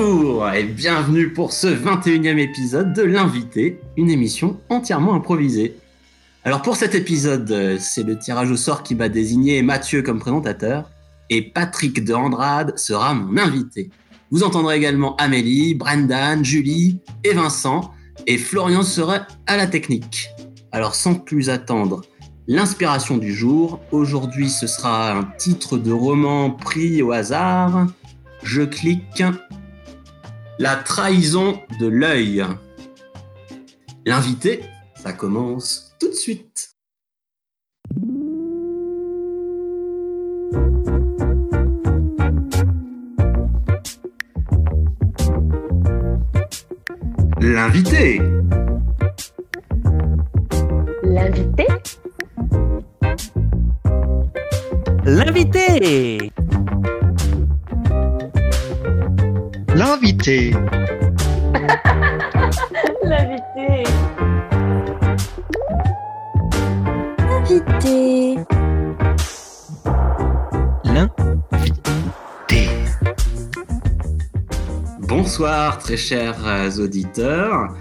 Bonjour et bienvenue pour ce 21e épisode de L'invité, une émission entièrement improvisée. Alors pour cet épisode, euh, c'est le tirage au sort qui m'a désigné Mathieu comme présentateur et Patrick de Andrade sera mon invité. Vous entendrez également Amélie, Brendan, Julie et Vincent et Florian sera à la technique. Alors sans plus attendre, l'inspiration du jour, aujourd'hui ce sera un titre de roman pris au hasard. Je clique La trahison de l'œil. L'invité, ça commence tout de suite. L'invité. L'invité L'invité L'invité. L'invité Invité. L'invité. Bonsoir très chers euh, auditeurs.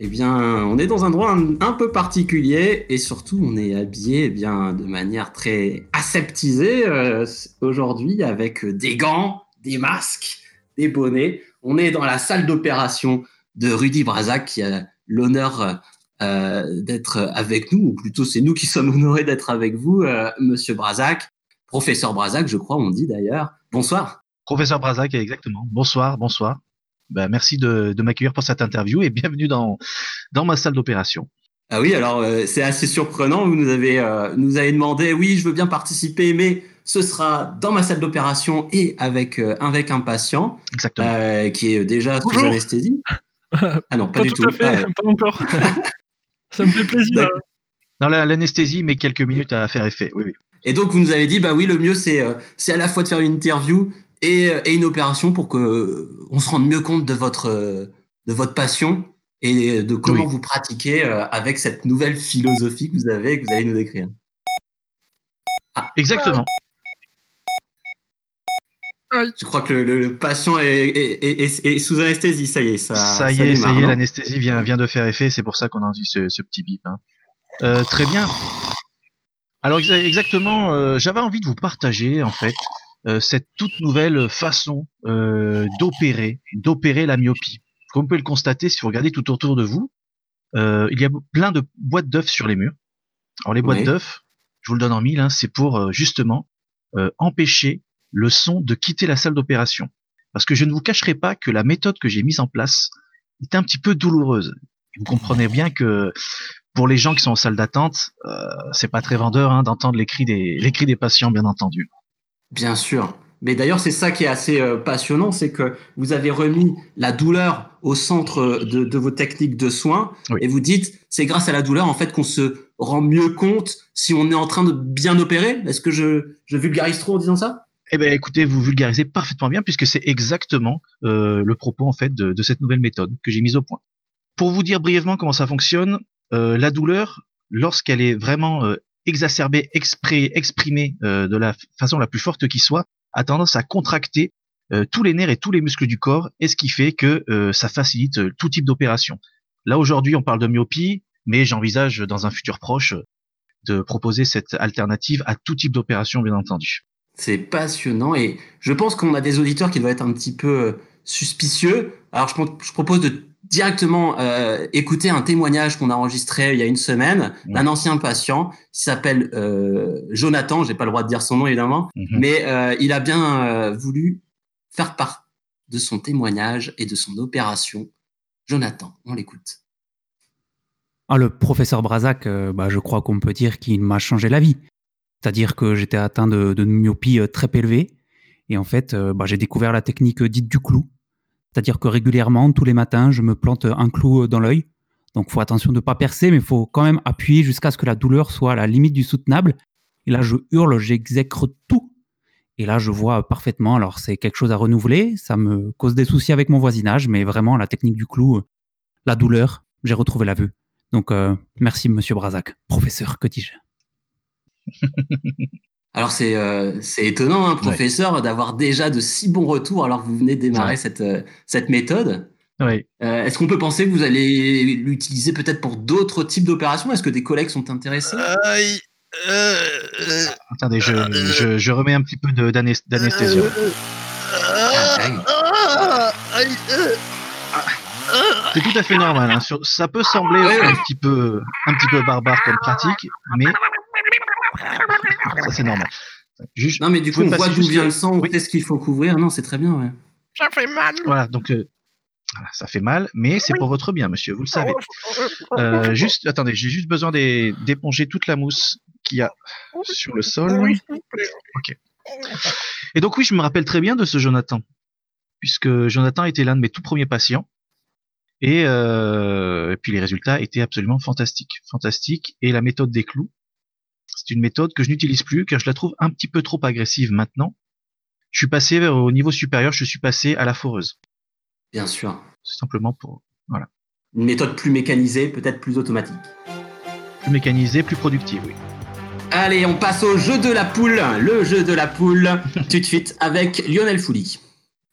Eh bien, on est dans un endroit un, un peu particulier et surtout on est habillé eh bien de manière très aseptisée euh, aujourd'hui avec des gants, des masques, des bonnets. On est dans la salle d'opération de Rudy Brazac qui a l'honneur euh, d'être avec nous, ou plutôt c'est nous qui sommes honorés d'être avec vous, euh, Monsieur Brazac, professeur Brazac, je crois, on dit d'ailleurs. Bonsoir. Professeur Brazac, exactement. Bonsoir, bonsoir. Ben, merci de, de m'accueillir pour cette interview et bienvenue dans, dans ma salle d'opération. Ah oui, alors euh, c'est assez surprenant. Vous nous avez, nous avez demandé, oui, je veux bien participer, mais ce sera dans ma salle d'opération et avec, euh, avec un patient euh, qui est déjà sous Bonjour. anesthésie. Ah non, pas, Pas du tout tout. à fait, Ah, pas encore. Ça me fait plaisir. La- l'anesthésie, mais quelques minutes à faire effet. Oui, oui. Et donc, vous nous avez dit, bah oui, le mieux, c'est euh, c'est à la fois de faire une interview et, euh, et une opération pour que euh, on se rende mieux compte de votre, euh, de votre passion et de comment Oui. vous pratiquez euh, avec cette nouvelle philosophie que vous avez et que vous allez nous décrire. Exactement. Je crois que le, le- le patient est, est- est- est- sous anesthésie, ça y est. Ça, Ça, y est, démarre, ça y est, l'anesthésie vient, vient de faire effet. C'est pour ça qu'on a entendu ce, ce petit bip. hein. Euh, très bien. Alors exa- exactement, euh, j'avais envie de vous partager en fait euh, cette toute nouvelle façon euh, d'opérer, d'opérer la myopie. Comme vous pouvez le constater, si vous regardez tout autour de vous, euh, il y a plein de boîtes d'œufs sur les murs. Alors les boîtes Oui. d'œufs, je vous le donne en mille, hein, c'est pour euh, justement euh, empêcher le son de quitter la salle d'opération. Parce que je ne vous cacherai pas que la méthode que j'ai mise en place est un petit peu douloureuse. Vous comprenez bien que pour les gens qui sont en salle d'attente, euh, c'est pas très vendeur hein, d'entendre les cris des les cris des patients, bien entendu. Bien sûr. Mais d'ailleurs, c'est ça qui est assez euh, passionnant, c'est que vous avez remis la douleur au centre de, de vos techniques de soins Oui. et vous dites, c'est grâce à la douleur en fait qu'on se rend mieux compte si on est en train de bien opérer. Est-ce que je, je vulgarise trop en disant ça? Eh ben, écoutez, vous vulgarisez parfaitement bien puisque c'est exactement euh, le propos en fait de, cette nouvelle méthode que j'ai mise au point. Pour vous dire brièvement comment ça fonctionne, euh, la douleur, lorsqu'elle est vraiment euh, exacerbée, expré- exprimée de la façon la plus forte qui soit, a tendance à contracter tous les nerfs et tous les muscles du corps, et ce qui fait que ça facilite tout type d'opération. Là aujourd'hui, on parle de myopie, mais j'envisage dans un futur proche de proposer cette alternative à tout type d'opération, bien entendu. C'est passionnant et je pense qu'on a des auditeurs qui doivent être un petit peu euh, suspicieux. Alors je, pro- je propose de directement euh, écouter un témoignage qu'on a enregistré il y a une semaine d'un ancien patient qui s'appelle euh, Jonathan. J'ai pas le droit de dire son nom évidemment, Mhm. mais euh, il a bien euh, voulu faire part de son témoignage et de son opération. Jonathan, on l'écoute. Ah, le professeur Brazac, euh, bah, je crois qu'on peut dire qu'il m'a changé la vie. C'est-à-dire que j'étais atteint de, myopie euh, très élevée. Et en fait, euh, bah, j'ai découvert la technique dite du clou. C'est-à-dire que régulièrement, tous les matins, je me plante un clou euh, dans l'œil. Donc, faut attention de ne pas percer, mais il faut quand même appuyer jusqu'à ce que la douleur soit à la limite du soutenable. Et là, je hurle, j'exècre tout. Et là, je vois parfaitement. Alors, c'est quelque chose à renouveler. Ça me cause des soucis avec mon voisinage, mais vraiment, la technique du clou, la douleur, j'ai retrouvé la vue. Donc, merci, monsieur Brazac. Professeur, que dis-je Alors c'est euh, c'est étonnant, hein, professeur, d'avoir déjà de si bons retours alors que vous venez de démarrer Ouais. cette, euh, cette méthode. Euh, Est-ce qu'on peut penser que vous allez l'utiliser peut-être pour d'autres types d'opérations? Est-ce que des collègues sont intéressés? Euh, euh, Attendez, je, je, je remets un petit peu d'anesthésie. ah, ah, C'est tout à fait normal. hein. Ça peut sembler un petit peu, un petit peu barbare comme pratique, mais ça c'est normal. Juste, Non, mais du coup, on voit d'où vient le- sang, on Oui. sait ce qu'il faut couvrir. Non, c'est très bien, ouais. Ça fait mal. voilà, donc euh, voilà, ça fait mal, mais c'est pour votre bien, monsieur. Vous le savez. Euh, juste, attendez, j'ai juste besoin d'é- d'éponger toute la mousse qu'il y a sur le sol. Oui, plaît. Et donc oui, je me rappelle très bien de ce Jonathan, puisque Jonathan était l'un de mes tout premiers patients. Et, euh, et puis les résultats étaient absolument fantastiques, fantastiques. Et la méthode des clous, c'est une méthode que je n'utilise plus car je la trouve un petit peu trop agressive maintenant. Je suis passé au niveau supérieur, je suis passé à la foreuse. Bien sûr. C'est simplement pour Une méthode plus mécanisée, peut-être plus automatique. plus mécaniser, plus productive. Oui. Allez, on passe au jeu de la poule. Le jeu de la poule, tout de suite, avec Lionel Fouli.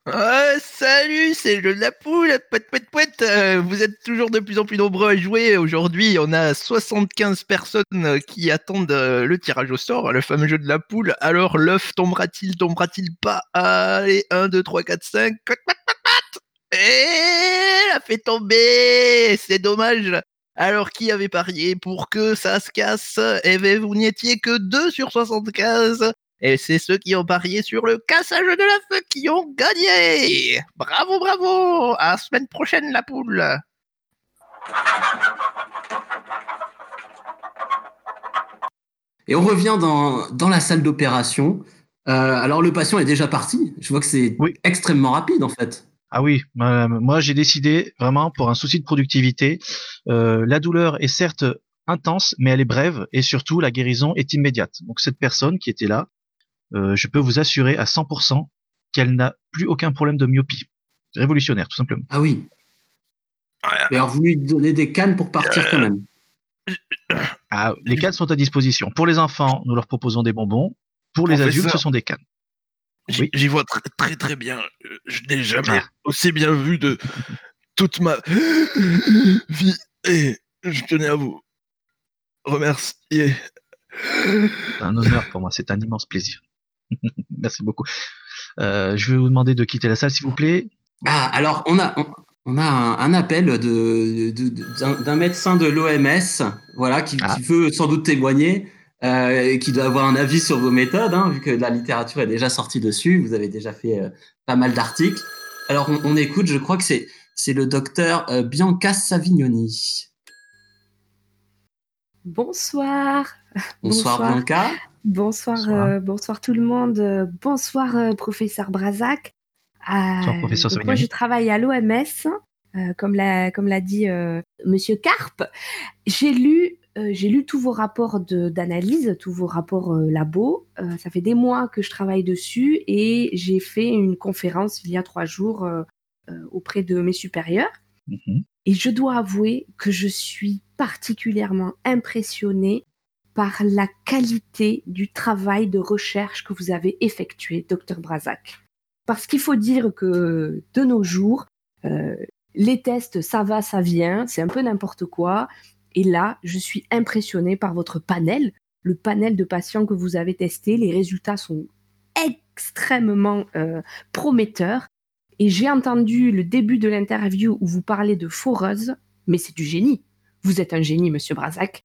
Ah, salut, c'est le jeu de la poule, poète, poète, poète. Euh, vous êtes toujours de plus en plus nombreux à jouer. Aujourd'hui, on a 75 personnes qui attendent euh, le tirage au sort, le fameux jeu de la poule. Alors, l'œuf tombera-t-il, tombera-t-il pas? Allez, 1, 2, 3, 4, 5. Quac, quac, quac, quac. Et la fait tomber C'est dommage alors, qui avait parié pour que ça se casse? Eh ben, vous n'y étiez que 2 sur 75 et c'est ceux qui ont parié sur le cassage de l'œuf qui ont gagné Bravo, bravo À la semaine prochaine, la poule Et on revient dans, dans la salle d'opération. Euh, alors, le patient est déjà parti. Je vois que c'est Oui. extrêmement rapide, en fait. Ah oui, euh, moi j'ai décidé vraiment pour un souci de productivité. euh, la douleur est certes intense, mais elle est brève et surtout la guérison est immédiate. Donc cette personne qui était là, euh, je peux vous assurer à 100% qu'elle n'a plus aucun problème de myopie. Révolutionnaire, tout simplement. Ah oui. Mais alors, vous lui donnez des cannes pour partir quand même. Ah, les cannes sont à disposition. Pour les enfants, nous leur proposons des bonbons. Pour les Professeur. adultes, ce sont des cannes. J'y Oui. j'y vois très très très bien. Euh, Je n'ai jamais Ah. aussi bien vu de toute ma vie. Et je tenais à vous remercier. C'est un honneur pour moi, c'est un immense plaisir. Merci beaucoup. Euh, je vais vous demander de quitter la salle, s'il vous plaît. Ah, alors, on a, on, on a un, un appel de, de- de- d'un, d'un médecin de l'OMS voilà, qui, Ah. qui veut sans doute témoigner euh, et qui doit avoir un avis sur vos méthodes, hein, vu que la littérature est déjà sortie dessus. Vous avez déjà fait euh, pas mal d'articles. Alors, on, on écoute, je crois que c'est, c'est le docteur Bianca Savignoni. Bonsoir. Bonsoir, Bonsoir. Bianca. Bonsoir, Bonsoir. euh, bonsoir tout le monde. Euh, Bonsoir, euh, professeur Brazac. Euh, Bonsoir, professeur donc moi, je travaille à l'OMS, euh, comme l'a comme l'a dit euh, Monsieur Carpe. J'ai lu, euh, j'ai lu tous vos rapports de- d'analyse, tous vos rapports euh, labo. Euh, ça fait des mois que je travaille dessus et j'ai fait une conférence il y a trois jours euh, euh, auprès de mes supérieurs. Mhm. Et je dois avouer que je suis particulièrement impressionnée par la qualité du travail de recherche que vous avez effectué, docteur Brazac. Parce qu'il faut dire que de nos jours, euh, les tests, ça va, ça vient, c'est un peu n'importe quoi. Et là, je suis impressionnée par votre panel, le panel de patients que vous avez testés. Les résultats sont extrêmement euh, prometteurs. Et j'ai entendu le début de l'interview où vous parlez de foreuse, mais c'est du génie. Vous êtes un génie, monsieur Brazac.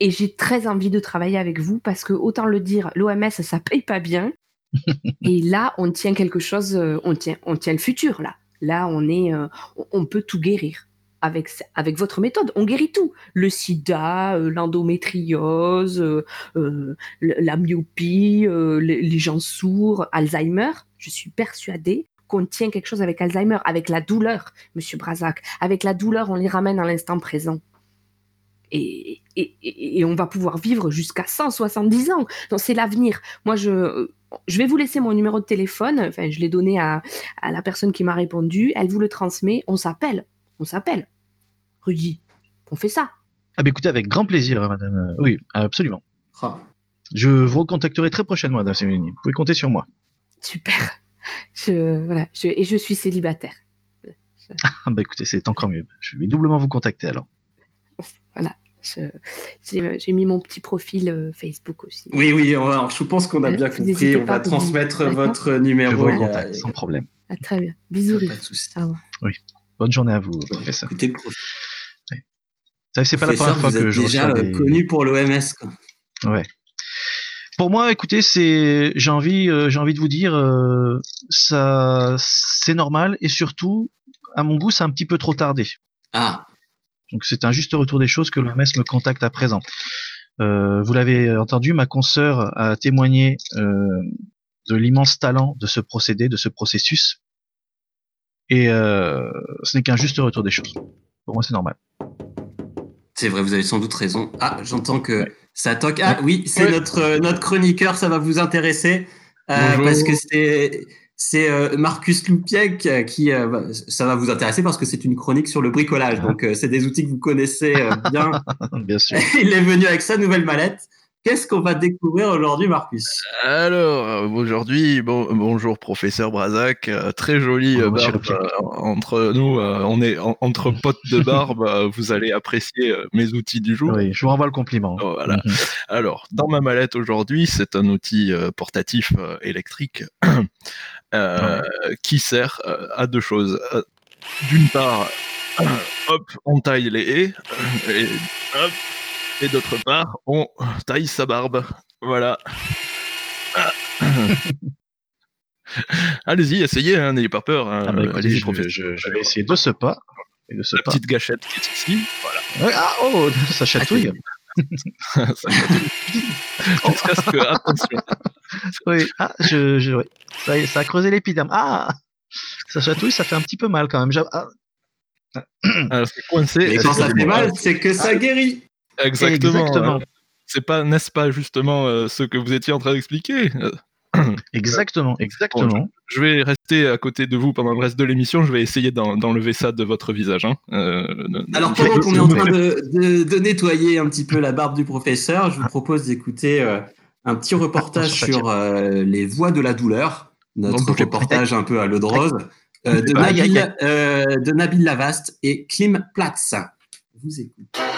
Et j'ai très envie de travailler avec vous parce que, autant le dire, l'OMS, ça paye pas bien. Et là, on tient quelque chose, euh, on tient, on tient le futur, là. Là, on est, euh, on- peut tout guérir. Avec, avec votre méthode, on guérit tout. Le sida, euh, l'endométriose, euh, euh, le- la myopie, les, les gens sourds, Alzheimer. Je suis persuadée qu'on tient quelque chose avec Alzheimer, avec la douleur, Monsieur Brazac. Avec la douleur, on les ramène à l'instant présent. Et, et, et- et on va pouvoir vivre jusqu'à 170 ans. Donc c'est l'avenir. Moi, je, je vais vous laisser mon numéro de téléphone. Enfin, je l'ai donné à, à la personne qui m'a répondu. Elle vous le transmet. On s'appelle. On s'appelle. Rudy, on fait ça. Ah bah écoutez, avec grand plaisir, madame. Euh, Oui, absolument. Oh. Je vous recontacterai très prochainement, Madame Séménie. Vous pouvez compter sur moi. Super. Je, voilà, je, et je suis célibataire. Ah bah écoutez, c'est encore mieux. Je vais doublement vous contacter alors. Voilà. J'ai mis mon petit profil euh, Facebook aussi. Oui, oui, alors, je pense qu'on a bien compris. On va vous- transmettre votre Je numéro. vous a- sans problème. Ah, très bien. Bisous. Pas de souci. Au revoir. Bonne journée à vous, professeur. Écoutez, le Ça, C'est pas la première fois que je déjà euh, des... connu pour l'OMS. Ouais. Pour moi, écoutez, c'est j'ai envie euh, j'ai envie de vous dire euh, ça c'est normal et surtout à mon goût, c'est un petit peu trop tardé. Ah, Donc c'est un juste retour des choses que l'OMS me contacte à présent. Euh, vous l'avez entendu, ma consoeur a témoigné euh, de l'immense talent de ce procédé, de ce processus. Et euh, ce n'est qu'un juste retour des choses. Pour moi, c'est normal. c'est vrai, vous avez sans doute raison. Ah, j'entends que Ouais. ça toque. Ah oui, c'est Ouais. notre, notre chroniqueur, ça va vous intéresser. euh, parce que c'est. C'est euh, Marcus Loupiec euh, qui, euh, va- ça va vous intéresser parce que c'est une chronique sur le bricolage. Donc, euh, c'est des outils que vous connaissez euh, bien. Bien sûr. Il est venu avec sa nouvelle mallette. Qu'est-ce qu'on va découvrir aujourd'hui, Marcus? Alors, euh, aujourd'hui, bon, bonjour professeur Brazac, euh, très jolie Bonjour, euh, monsieur barbe euh, entre nous, euh, on est en- entre potes de barbe, euh, vous allez apprécier euh, mes outils du jour. Oui, je vous renvoie le compliment. Oh, voilà. Mhm. Alors, dans ma mallette aujourd'hui, c'est un outil euh, portatif euh, électrique euh, qui sert euh, à deux choses. Euh, D'une part, hop, on taille les haies, et, hop, et d'autre part, on taille sa barbe. Voilà. Ah. Allez-y, essayez, hein, n'ayez pas peur. hein. Ah bah, écoutez, Allez-y, je, professeur. je- je vais essayer de ce pas. Et de ce La pas. petite gâchette qui est ici. Voilà. Ouais, ah, oh, ça chatouille. Ça chatouille. Jusqu'à ce que, attention, Oui. Ah, je, je, ouais. ça, y est, ça a creusé l'épiderme. Ah, ça chatouille, ça fait un petit peu mal quand même. Ah, alors, c'est coincé. Et quand ça fait mal, c'est que ça guérit. Exactement. Exactement. euh, C'est pas, n'est-ce pas justement euh, ce que vous étiez en train d'expliquer? Exactement, exactement. Je vais rester à côté de vous pendant le reste de l'émission. Je vais essayer d'en- d'enlever ça de votre visage. hein. Euh, Alors pendant qu'on est en train de, de- de nettoyer un petit peu la barbe du professeur, je vous propose d'écouter euh, un petit reportage ça sur euh, les voix de la douleur, notre Donc, reportage un peu à l'eau de rose, euh, de, Nabil, euh, de Nabil Lavaste et Klim Platz. Je vous écoute.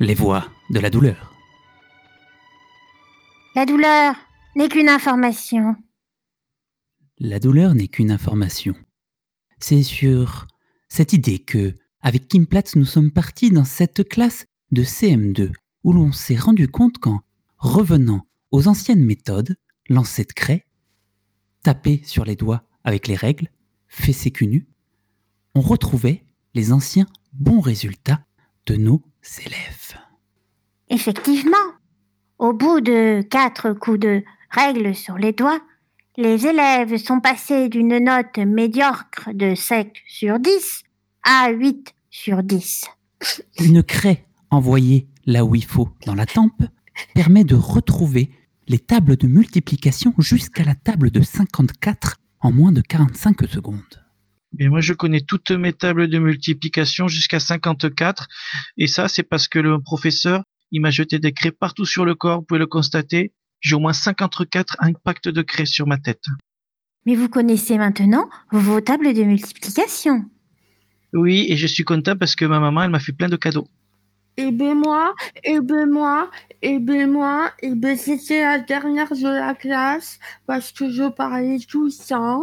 Les voix de la douleur. La douleur n'est qu'une information. La douleur n'est qu'une information. C'est sur cette idée que, avec Kim Platz, nous sommes partis dans cette classe de CM2 où l'on s'est rendu compte qu'en revenant aux anciennes méthodes, lancer de craie, taper sur les doigts avec les règles, fessé cul nu, on retrouvait les anciens bons résultats de nos Effectivement, au bout de quatre coups de règle sur les doigts, les élèves sont passés d'une note médiocre de 5 sur 10 à 8 sur 10. Une craie envoyée là où il faut dans la tempe permet de retrouver les tables de multiplication jusqu'à la table de 54 en moins de 45 secondes. Et moi, je connais toutes mes tables de multiplication jusqu'à 54. Et ça, c'est parce que le professeur, il m'a jeté des craies partout sur le corps. Vous pouvez le constater. J'ai au moins 54 impacts de craie sur ma tête. Mais vous connaissez maintenant vos tables de multiplication? Oui, et je suis content parce que ma maman, elle m'a fait plein de cadeaux. Et ben moi, et ben moi, et ben moi, et ben c'était la dernière de la classe parce que je parlais tout ça.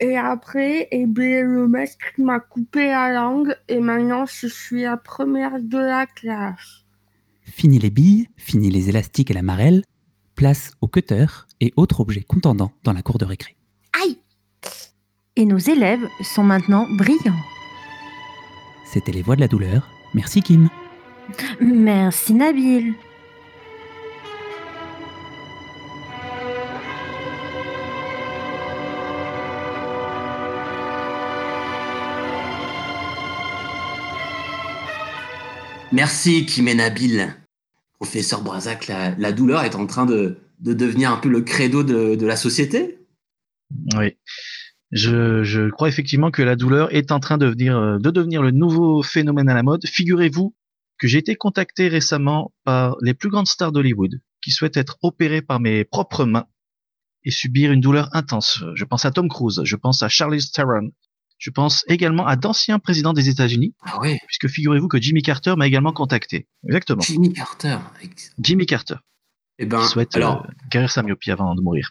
Et après, et ben le maître m'a coupé la langue et maintenant je suis la première de la classe. Fini les billes, fini les élastiques et la marelle, place au cutter et autres objets contendants dans la cour de récré. Aïe Et nos élèves sont maintenant brillants. C'était les voix de la douleur. Merci Kim. Merci Nabil. Merci Kim et Nabil. Professeur Brazac, la, la douleur est en train de, de devenir un peu le credo de, de la société. Oui. Je, je, crois effectivement que la douleur est en train de devenir, euh, de devenir le nouveau phénomène à la mode. Figurez-vous que j'ai été contacté récemment par les plus grandes stars d'Hollywood qui souhaitent être opérés par mes propres mains et subir une douleur intense. Je pense à Tom Cruise, je pense à Charlize Theron, je pense également à d'anciens présidents des États-Unis. Ah oui. Puisque figurez-vous que Jimmy Carter m'a également contacté. Exactement. Jimmy Carter. Jimmy Carter. Eh ben, il souhaite alors, euh, guérir sa myopie avant de mourir.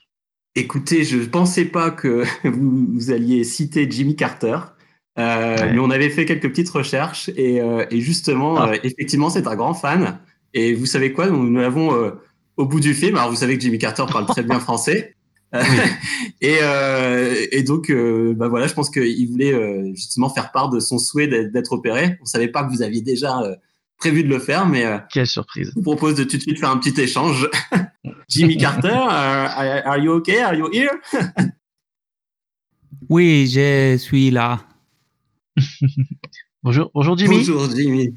Écoutez, je ne pensais pas que vous, vous, alliez citer Jimmy Carter. Euh, Ouais. Mais on avait fait quelques petites recherches et, euh, et justement, Ah. euh, effectivement, c'est un grand fan. Et vous savez quoi? Nous, nous l'avons euh, au bout du film. Alors, vous savez que Jimmy Carter parle très bien français. Et, euh, et donc, euh, bah voilà, je pense qu'il voulait euh, justement faire part de son souhait d'être opéré. On savait pas que vous aviez déjà euh, prévu de le faire, mais euh, Quelle surprise. je vous propose de tout de suite faire un petit échange. Jimmy Carter, are are you okay? Are you here? Oui, je suis là. Bonjour, bonjour Jimmy. Bonjour Jimmy.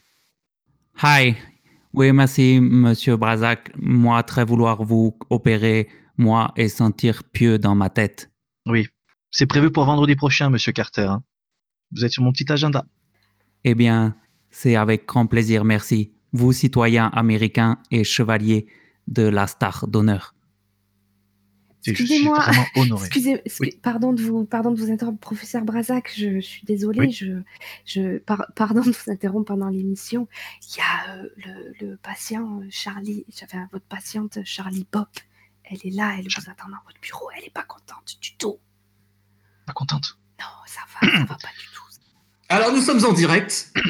Hi. Oui, merci, monsieur Brazac. Moi, très vouloir vous opérer, moi, et sentir pieux dans ma tête. Oui, c'est prévu pour vendredi prochain, monsieur Carter. hein. Vous êtes sur mon petit agenda. Eh bien, c'est avec grand plaisir, merci. Vous, citoyen américain et chevalier de la star d'honneur. Excusez-moi. Excusez, excu- pardon de vous, pardon de vous interrompre, professeur Brazac. Je, suis désolée. Oui. Je, je, par- pardon de vous interrompre pendant l'émission. Il y a euh, le, le patient euh, Charlie, enfin votre patiente Charlie Pop. Elle est là, elle vous attend dans votre bureau. Elle est pas contente du tout. Pas contente. Non, ça va, ça va pas du tout. Alors nous sommes en direct.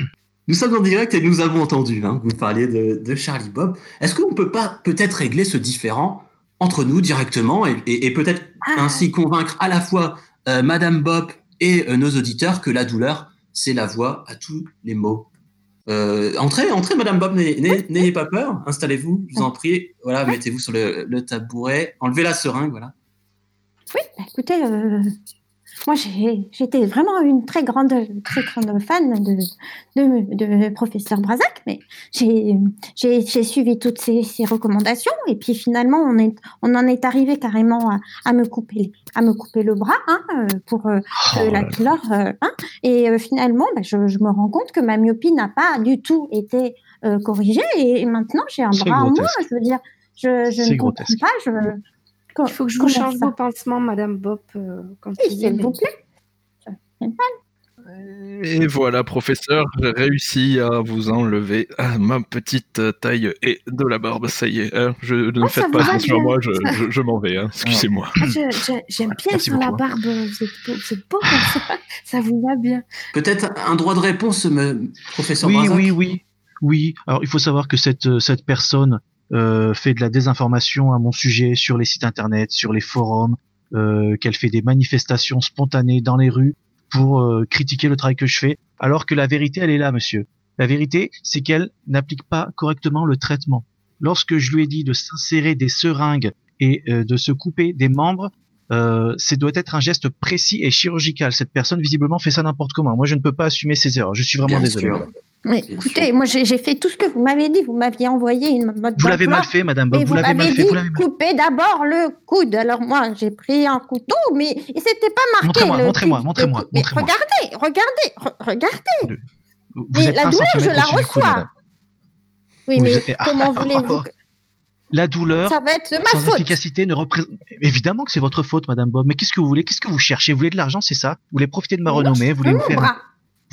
Nous sommes en direct et nous avons entendu hein, vous parler de, de Charlie Bob. Est-ce qu'on peut pas peut-être régler ce différend entre nous directement et, et- et peut-être Ah. ainsi convaincre à la fois euh, Madame Bob et euh, nos auditeurs que la douleur, c'est la voie à tous les maux. Euh, entrez, entrez, Madame Bob, n'ayez- pas peur. Installez-vous, je vous en prie. Voilà, mettez-vous sur le, le tabouret. Enlevez la seringue, voilà. Oui, bah, écoutez, moi j'étais vraiment une très grande, très grande fan de, de, de professeur Brazac, mais j'ai suivi toutes ses, ses recommandations et puis finalement on, est, on en est arrivé carrément à, à me, couper, à me couper le bras hein, pour euh, Oh la douleur. euh, hein, et euh, finalement, bah, je, je me rends compte que ma myopie n'a pas du tout été euh, corrigée et, et maintenant j'ai un bras en moins. grotesque. Je veux dire, je, ne comprends grotesque. pas. Je, Il faut que je vous change vos pansements, Madame Bob. euh, quand s'il vous plaît. Et voilà, professeur, j'ai réussi à vous enlever ah, ma petite taille et de la barbe. Ça y est, hein, je, ne Oh, ça faites pas attention à moi, je, je- je m'en vais. hein. Excusez-moi. Ah, je- je- J'aime bien Merci sur la beaucoup, barbe. Vous êtes beau, vous êtes beau comme ça. Ça vous va bien. Peut-être un droit de réponse, me- professeur Oui, Brazac oui, oui, oui. Alors, il faut savoir que cette, euh, cette personne euh, fait de la désinformation à mon sujet sur les sites internet, sur les forums, euh, qu'elle fait des manifestations spontanées dans les rues pour euh, critiquer le travail que je fais, alors que la vérité, elle est là, monsieur. La vérité, c'est qu'elle n'applique pas correctement le traitement. Lorsque je lui ai dit de s'insérer des seringues et euh, de se couper des membres, euh, c'est doit être un geste précis et chirurgical. Cette personne, visiblement, fait ça n'importe comment. Moi, je ne peux pas assumer ses erreurs. Je suis vraiment Bien désolé. sûr. Écoutez, moi j'ai fait tout ce que vous m'avez dit. Vous m'aviez envoyé une mode Vous l'avez mal fait, Madame Bob. Vous vous l'avez mal m'avez fait. dit Vous l'avez coupez d'abord le coude. Alors moi j'ai pris un couteau, mais et c'était pas marqué. Montrez-moi, montrez-moi, montrez-moi. Mais. Regardez, regardez, re- regardez. Vous Mais la douleur, je la coude, reçois. Oui, Vous mais êtes- comment voulez-vous que La douleur, ça va être de ma sans faute efficacité, ne représente. Évidemment que c'est votre faute, Madame Bob. Mais qu'est-ce que vous voulez Qu'est-ce que vous cherchez? Vous voulez de l'argent, c'est ça? Vous voulez profiter de ma renommée Vous voulez me faire. bras.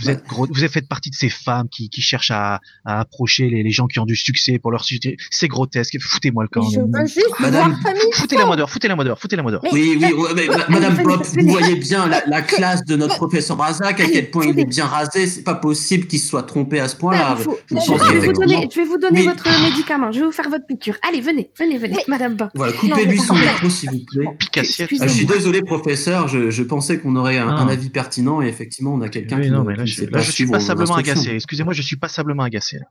Vous êtes gros. Vous faites partie de ces femmes qui, qui cherchent à, à approcher les, les gens qui ont du succès pour leur succès. C'est grotesque. Foutez-moi le camp. Je veux juste Madame, Foutez-la moi dehors. Foutez-la moi dehors. Foutez-la moi dehors. Oui, oui, ouais, mais, ma- Madame venez. vous voyez bien la, la classe de notre professeur Brazac, à quel point il est bien rasé. C'est pas possible qu'il se soit trompé à ce point-là. Faut- Je je, pense je vais vous donner, je vais vous donner Oui. votre médicament. Je vais vous faire votre piqûre. Allez, venez, venez, venez, Mais- Madame Bob. Voilà, coupez-lui son micro, s'il vous plaît. Ah, je suis désolé, professeur. Je, je pensais qu'on aurait un, Ah. un avis pertinent et effectivement, on a quelqu'un qui, non, mais là, je, sait là, pas je suis passablement agacé. Excusez-moi, je suis passablement agacé. là.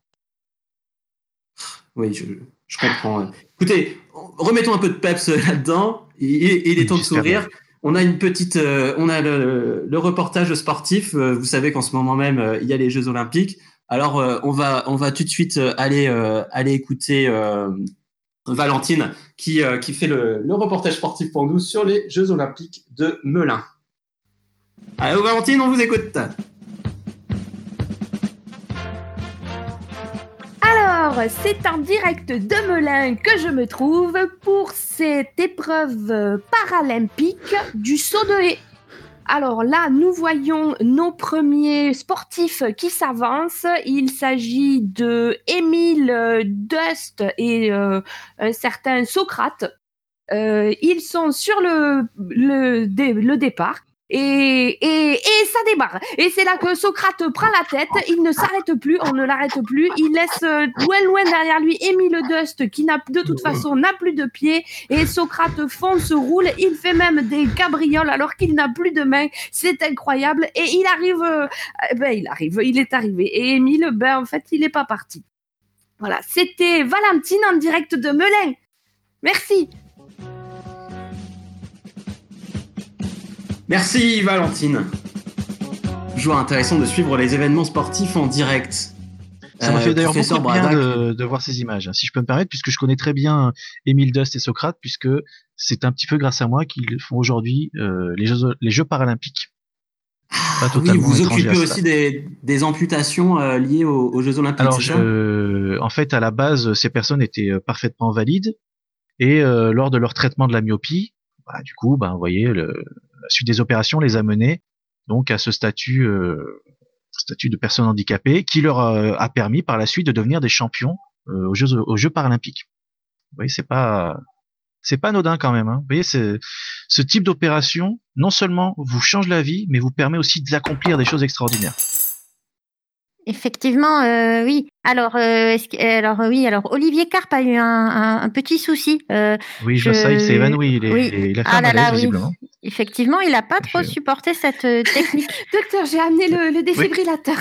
Oui, je, je comprends. Écoutez, remettons un peu de peps là-dedans. Il, il- est temps de sourire. On a une petite, euh, on a le, le reportage sportif. Euh, vous savez qu'en ce moment même, euh, il y a les Jeux Olympiques. Alors, euh, on va, on va tout de suite euh, aller, euh, aller écouter, euh, Valentine qui, euh, qui fait le, le reportage sportif pour nous sur les Jeux Olympiques de Melun. Allô Valentine, on vous écoute. Alors, c'est en direct de Melun que je me trouve pour cette épreuve euh, paralympique du saut de haie. Alors là, nous voyons nos premiers sportifs qui s'avancent. Il s'agit de Émile Dust et euh, un certain Socrate. Euh, ils sont sur le départ. Et, et, et ça démarre. Et c'est là que Socrate prend la tête. Il ne s'arrête plus. On ne l'arrête plus. Il laisse euh, loin, loin derrière lui Émile Dust qui n'a de toute façon n'a plus de pieds. Et Socrate fonce, roule. Il fait même des cabrioles alors qu'il n'a plus de mains. C'est incroyable. Et il arrive. euh, ben, il arrive. Il est arrivé. Et Émile, ben, en fait, il n'est pas parti. Voilà. C'était Valentine en direct de Melun. Merci. Merci Valentine. Toujours intéressant de suivre les événements sportifs en direct. Ça m'a Euh, fait d'ailleurs beaucoup bien de, de voir ces images, hein, si je peux me permettre, puisque je connais très bien Émile Dust et Socrate, puisque c'est un petit peu grâce à moi qu'ils font aujourd'hui euh, les, jeux, les Jeux paralympiques. Pas Ah oui, vous occupez aussi des, des amputations euh, liées aux, aux Jeux Olympiques. Alors, en fait, à la base, ces personnes étaient euh, parfaitement valides, et euh, lors de leur traitement de la myopie, bah, du coup, bah, vous voyez, le, la suite des opérations les a menés donc à ce statut, euh, statut de personnes handicapées, qui leur a permis par la suite de devenir des champions euh, aux Jeux aux Jeux paralympiques. Vous voyez, c'est pas c'est pas anodin quand même. Hein. Vous voyez, c'est- ce type d'opération, non seulement vous change la vie, mais vous permet aussi d'accomplir des choses extraordinaires. Effectivement, euh, oui. Alors, euh, que- alors oui. Alors, Olivier Carpe a eu un, un- un petit souci. Euh, Oui, je vois Je- ça, il s'est évanoui, il, est- oui. il a fait Ah un là, oui. Effectivement, il n'a pas trop supporté cette euh, technique. Docteur, j'ai amené le, le défibrillateur.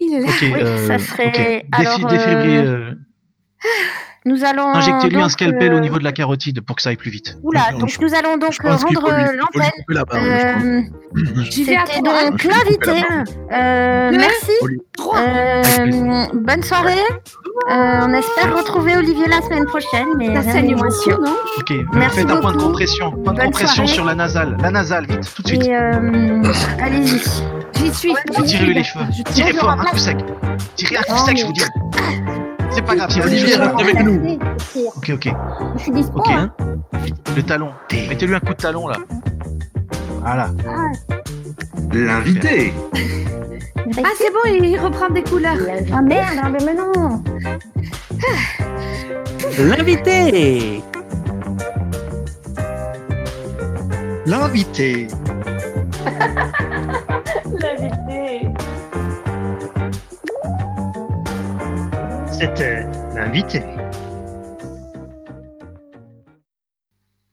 Il est là. Oui, euh, ça serait- ok. Défi- alors, défibri- euh, euh, Nous allons Injectez-lui un scalpel euh, au niveau de la carotide pour que ça aille plus vite. Oula, donc je- nous allons donc Je rendre euh, l'antenne. Euh, C'était donc la l'invité. Euh, merci. Euh, bonne soirée. Euh, on espère retrouver Olivier la semaine prochaine. Mais Ça moins sûr, non Ok, Merci faites un point de compression. Point de Bonne compression soirée. sur la nasale. La nasale, vite, tout de suite. Euh, allez-y. J'y suis. Tirez-lui les cheveux. Je Tirez fort, un coup sec. Tirez un coup Non, sec, je vous dis. C'est pas grave, c'est Olivier, reste avec nous. Ok, ok, Je suis dispo. ok. hein. Le talon. Mettez-lui un coup de talon là. Voilà. L'invité. Ah, c'est bon, il reprend des couleurs. Ah merde, ah, mais non. L'invité L'invité. C'était l'invité.